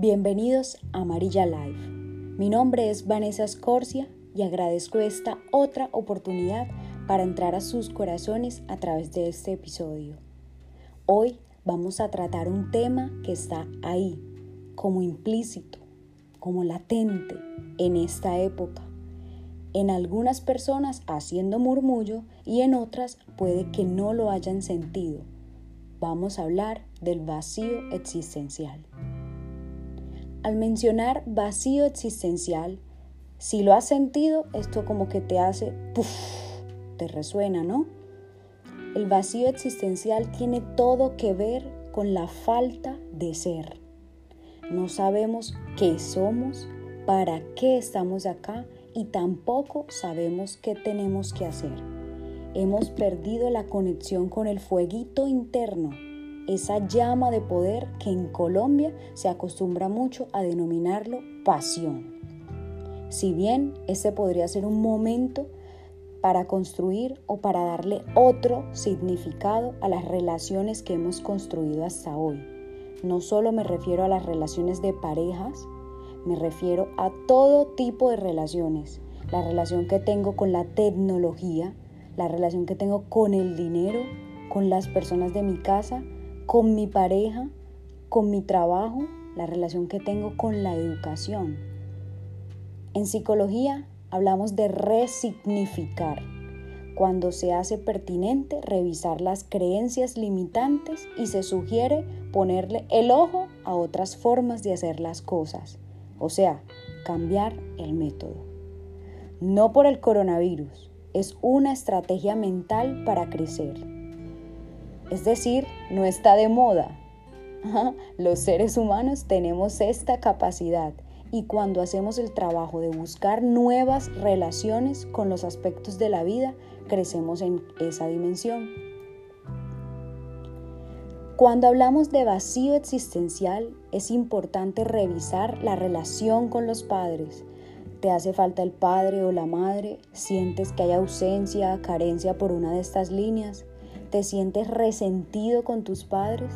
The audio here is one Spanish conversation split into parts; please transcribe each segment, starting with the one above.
Bienvenidos a Amarilla Live. Mi nombre es Vanessa Scorcia y agradezco esta otra oportunidad para entrar a sus corazones a través de este episodio. Hoy vamos a tratar un tema que está ahí, como implícito, como latente en esta época. En algunas personas haciendo murmullo y en otras puede que no lo hayan sentido. Vamos a hablar del vacío existencial. Al mencionar vacío existencial, si lo has sentido, esto como que te hace, puff, te resuena, ¿no? El vacío existencial tiene todo que ver con la falta de ser. No sabemos qué somos, para qué estamos acá y tampoco sabemos qué tenemos que hacer. Hemos perdido la conexión con el fueguito interno esa llama de poder que en Colombia se acostumbra mucho a denominarlo pasión. Si bien este podría ser un momento para construir o para darle otro significado a las relaciones que hemos construido hasta hoy. No solo me refiero a las relaciones de parejas, me refiero a todo tipo de relaciones. La relación que tengo con la tecnología, la relación que tengo con el dinero, con las personas de mi casa, con mi pareja, con mi trabajo, la relación que tengo con la educación. En psicología hablamos de resignificar, cuando se hace pertinente revisar las creencias limitantes y se sugiere ponerle el ojo a otras formas de hacer las cosas, o sea, cambiar el método. No por el coronavirus, es una estrategia mental para crecer. Es decir, no está de moda. Los seres humanos tenemos esta capacidad y cuando hacemos el trabajo de buscar nuevas relaciones con los aspectos de la vida, crecemos en esa dimensión. Cuando hablamos de vacío existencial, es importante revisar la relación con los padres. ¿Te hace falta el padre o la madre? ¿Sientes que hay ausencia, carencia por una de estas líneas? ¿Te sientes resentido con tus padres?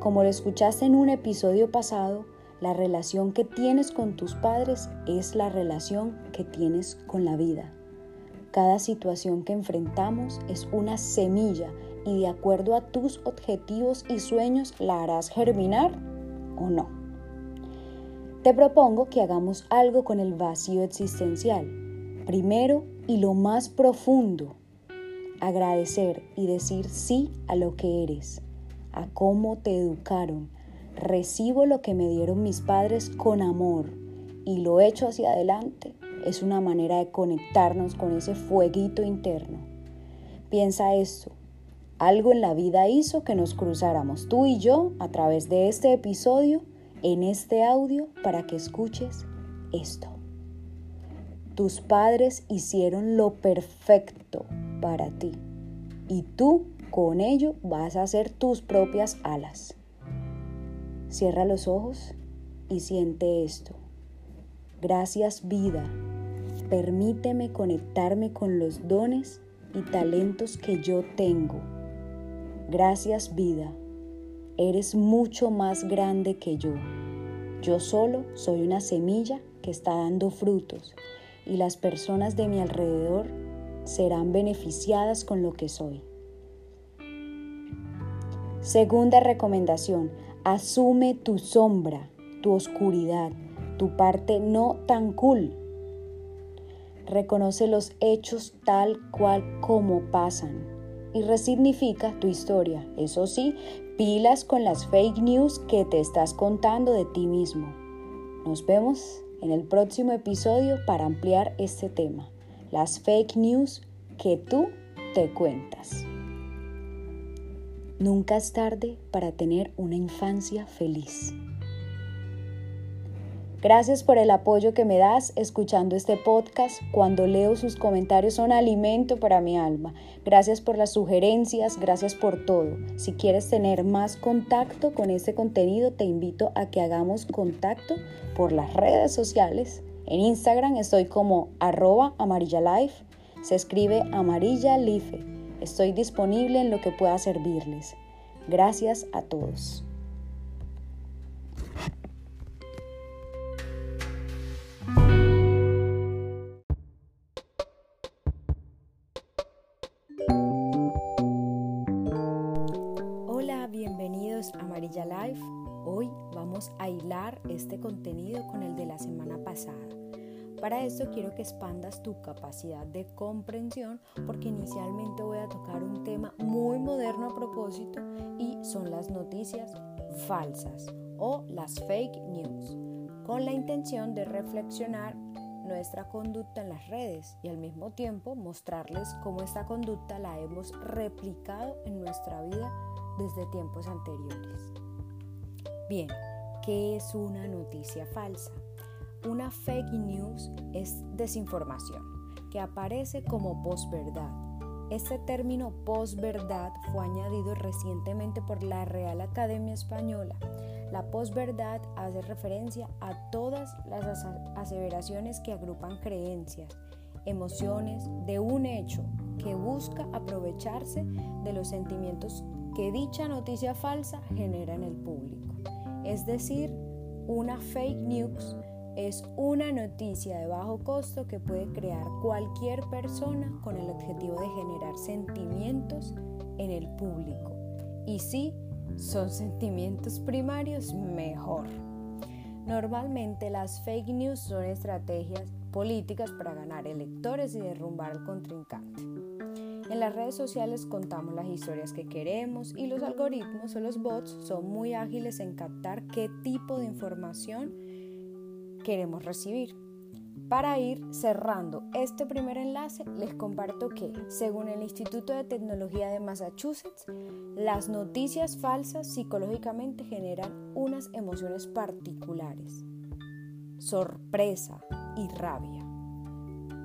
Como lo escuchaste en un episodio pasado, la relación que tienes con tus padres es la relación que tienes con la vida. Cada situación que enfrentamos es una semilla y de acuerdo a tus objetivos y sueños la harás germinar o no. Te propongo que hagamos algo con el vacío existencial. Primero y lo más profundo, agradecer y decir sí a lo que eres, a cómo te educaron. Recibo lo que me dieron mis padres con amor y lo echo hacia adelante. Es una manera de conectarnos con ese fueguito interno. Piensa esto. Algo en la vida hizo que nos cruzáramos tú y yo a través de este episodio, en este audio, para que escuches esto. Tus padres hicieron lo perfecto para ti y tú con ello vas a hacer tus propias alas. Cierra los ojos y siente esto. Gracias vida, permíteme conectarme con los dones y talentos que yo tengo. Gracias vida, eres mucho más grande que yo. Yo solo soy una semilla que está dando frutos y las personas de mi alrededor serán beneficiadas con lo que soy. Segunda recomendación, asume tu sombra, tu oscuridad, tu parte no tan cool. Reconoce los hechos tal cual como pasan y resignifica tu historia. Eso sí, pilas con las fake news que te estás contando de ti mismo. Nos vemos en el próximo episodio para ampliar este tema las fake news que tú te cuentas. Nunca es tarde para tener una infancia feliz. Gracias por el apoyo que me das escuchando este podcast. Cuando leo sus comentarios son alimento para mi alma. Gracias por las sugerencias, gracias por todo. Si quieres tener más contacto con este contenido, te invito a que hagamos contacto por las redes sociales en Instagram estoy como arroba amarillalife, se escribe amarilla Estoy disponible en lo que pueda servirles. Gracias a todos. Quiero que expandas tu capacidad de comprensión porque inicialmente voy a tocar un tema muy moderno a propósito y son las noticias falsas o las fake news, con la intención de reflexionar nuestra conducta en las redes y al mismo tiempo mostrarles cómo esta conducta la hemos replicado en nuestra vida desde tiempos anteriores. Bien, ¿qué es una noticia falsa? Una fake news es desinformación que aparece como posverdad. Este término posverdad fue añadido recientemente por la Real Academia Española. La posverdad hace referencia a todas las aseveraciones que agrupan creencias, emociones de un hecho que busca aprovecharse de los sentimientos que dicha noticia falsa genera en el público. Es decir, una fake news es una noticia de bajo costo que puede crear cualquier persona con el objetivo de generar sentimientos en el público. Y si son sentimientos primarios, mejor. Normalmente las fake news son estrategias políticas para ganar electores y derrumbar al contrincante. En las redes sociales contamos las historias que queremos y los algoritmos o los bots son muy ágiles en captar qué tipo de información queremos recibir. Para ir cerrando este primer enlace, les comparto que, según el Instituto de Tecnología de Massachusetts, las noticias falsas psicológicamente generan unas emociones particulares, sorpresa y rabia.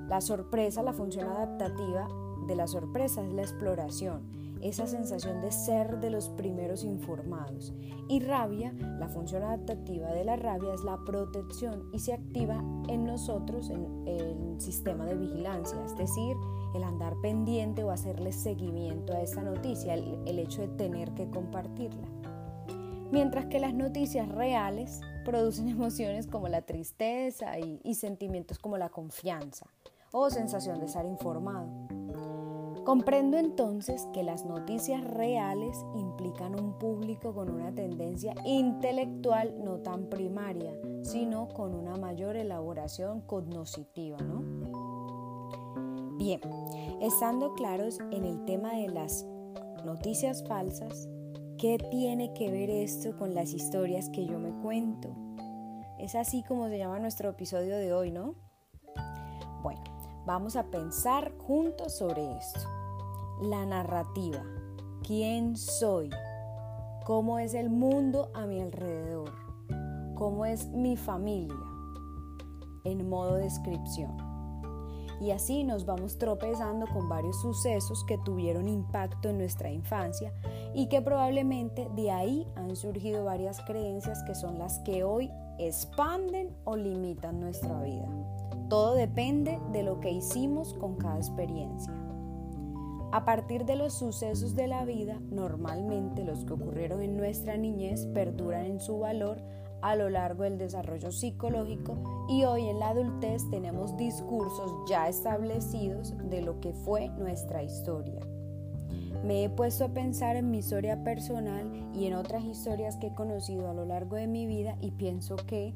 La sorpresa, la función adaptativa, de la sorpresa es la exploración, esa sensación de ser de los primeros informados. Y rabia, la función adaptativa de la rabia es la protección y se activa en nosotros en el sistema de vigilancia, es decir, el andar pendiente o hacerle seguimiento a esa noticia, el, hecho de tener que compartirla. Mientras que las noticias reales producen emociones como la tristeza y sentimientos como la confianza o sensación de estar informado. Comprendo entonces que las noticias reales implican un público con una tendencia intelectual no tan primaria, sino con una mayor elaboración cognoscitiva, ¿no? Bien, estando claros en el tema de las noticias falsas, ¿qué tiene que ver esto con las historias que yo me cuento? Es así como se llama nuestro episodio de hoy, ¿no? Bueno, Vamos a pensar juntos sobre esto. La narrativa. ¿Quién soy? ¿Cómo es el mundo a mi alrededor? ¿Cómo es mi familia? En modo descripción. Y así nos vamos tropezando con varios sucesos que tuvieron impacto en nuestra infancia y que probablemente de ahí han surgido varias creencias que son las que hoy expanden o limitan nuestra vida. Todo depende de lo que hicimos con cada experiencia. A partir de los sucesos de la vida, normalmente los que ocurrieron en nuestra niñez perduran en su valor a lo largo del desarrollo psicológico y hoy en la adultez tenemos discursos ya establecidos de lo que fue nuestra historia. Me he puesto a pensar en mi historia personal y en otras historias que he conocido a lo largo de mi vida y pienso que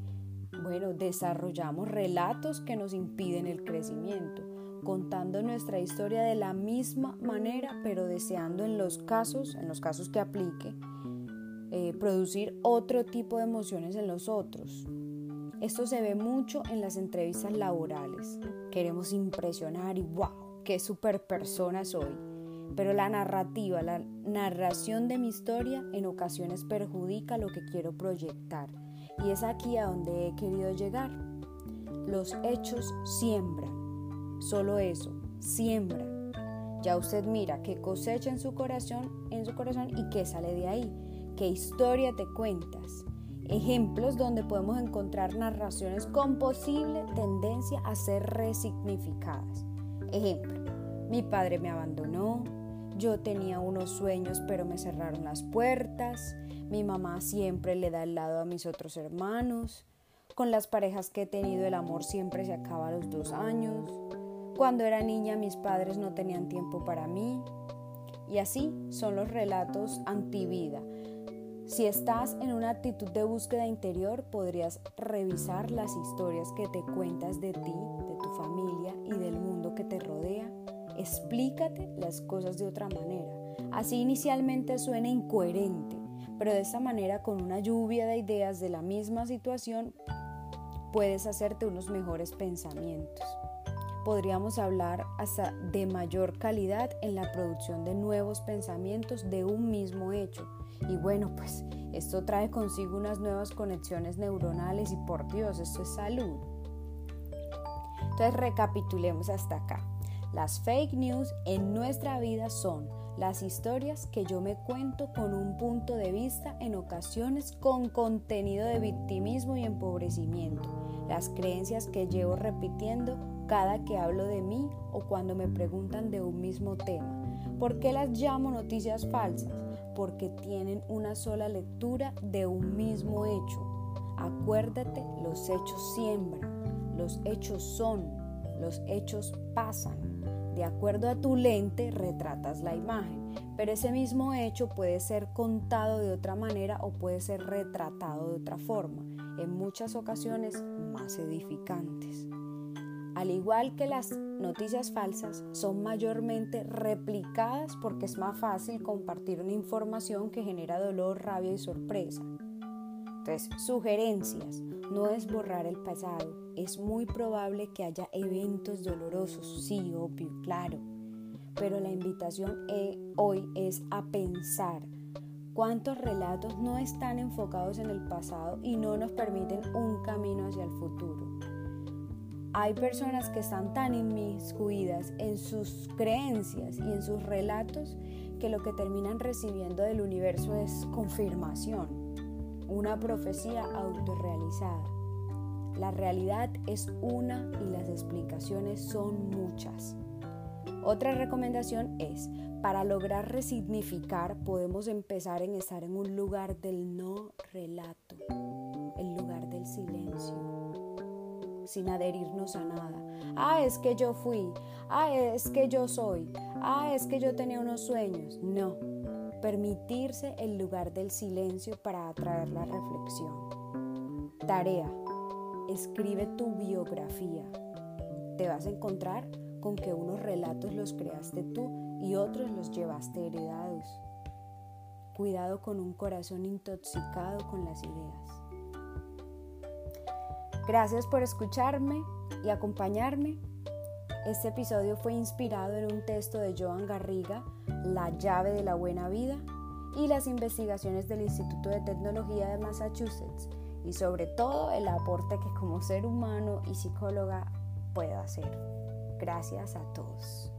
bueno, desarrollamos relatos que nos impiden el crecimiento, contando nuestra historia de la misma manera, pero deseando en los casos, en los casos que aplique, eh, producir otro tipo de emociones en los otros. Esto se ve mucho en las entrevistas laborales. Queremos impresionar y wow, qué super persona soy. Pero la narrativa, la narración de mi historia en ocasiones perjudica lo que quiero proyectar y es aquí a donde he querido llegar. Los hechos siembran. Solo eso, siembran. Ya usted mira qué cosecha en su corazón, en su corazón y qué sale de ahí. Qué historia te cuentas. Ejemplos donde podemos encontrar narraciones con posible tendencia a ser resignificadas. Ejemplo, mi padre me abandonó, yo tenía unos sueños pero me cerraron las puertas, mi mamá siempre le da el lado a mis otros hermanos. Con las parejas que he tenido el amor siempre se acaba a los dos años. Cuando era niña mis padres no tenían tiempo para mí. Y así son los relatos antivida. Si estás en una actitud de búsqueda interior, podrías revisar las historias que te cuentas de ti, de tu familia y del mundo que te rodea. Explícate las cosas de otra manera. Así inicialmente suena incoherente, pero de esta manera con una lluvia de ideas de la misma situación puedes hacerte unos mejores pensamientos. Podríamos hablar hasta de mayor calidad en la producción de nuevos pensamientos de un mismo hecho y bueno, pues esto trae consigo unas nuevas conexiones neuronales y por Dios, esto es salud. Entonces recapitulemos hasta acá. Las fake news en nuestra vida son las historias que yo me cuento con un punto de vista en ocasiones con contenido de victimismo y empobrecimiento, las creencias que llevo repitiendo cada que hablo de mí o cuando me preguntan de un mismo tema. ¿Por qué las llamo noticias falsas? porque tienen una sola lectura de un mismo hecho. Acuérdate, los hechos siembran, los hechos son, los hechos pasan. De acuerdo a tu lente retratas la imagen, pero ese mismo hecho puede ser contado de otra manera o puede ser retratado de otra forma, en muchas ocasiones más edificantes. Al igual que las noticias falsas, son mayormente replicadas porque es más fácil compartir una información que genera dolor, rabia y sorpresa. Entonces, sugerencias. No es borrar el pasado. Es muy probable que haya eventos dolorosos, sí, obvio, claro. Pero la invitación eh, hoy es a pensar cuántos relatos no están enfocados en el pasado y no nos permiten un camino hacia el futuro. Hay personas que están tan inmiscuidas en sus creencias y en sus relatos que lo que terminan recibiendo del universo es confirmación, una profecía autorrealizada. La realidad es una y las explicaciones son muchas. Otra recomendación es, para lograr resignificar podemos empezar en estar en un lugar del no relato, el lugar del silencio sin adherirnos a nada. Ah, es que yo fui. Ah, es que yo soy. Ah, es que yo tenía unos sueños. No. Permitirse el lugar del silencio para atraer la reflexión. Tarea. Escribe tu biografía. Te vas a encontrar con que unos relatos los creaste tú y otros los llevaste heredados. Cuidado con un corazón intoxicado con las ideas. Gracias por escucharme y acompañarme. Este episodio fue inspirado en un texto de Joan Garriga, La llave de la buena vida, y las investigaciones del Instituto de Tecnología de Massachusetts, y sobre todo el aporte que como ser humano y psicóloga puedo hacer. Gracias a todos.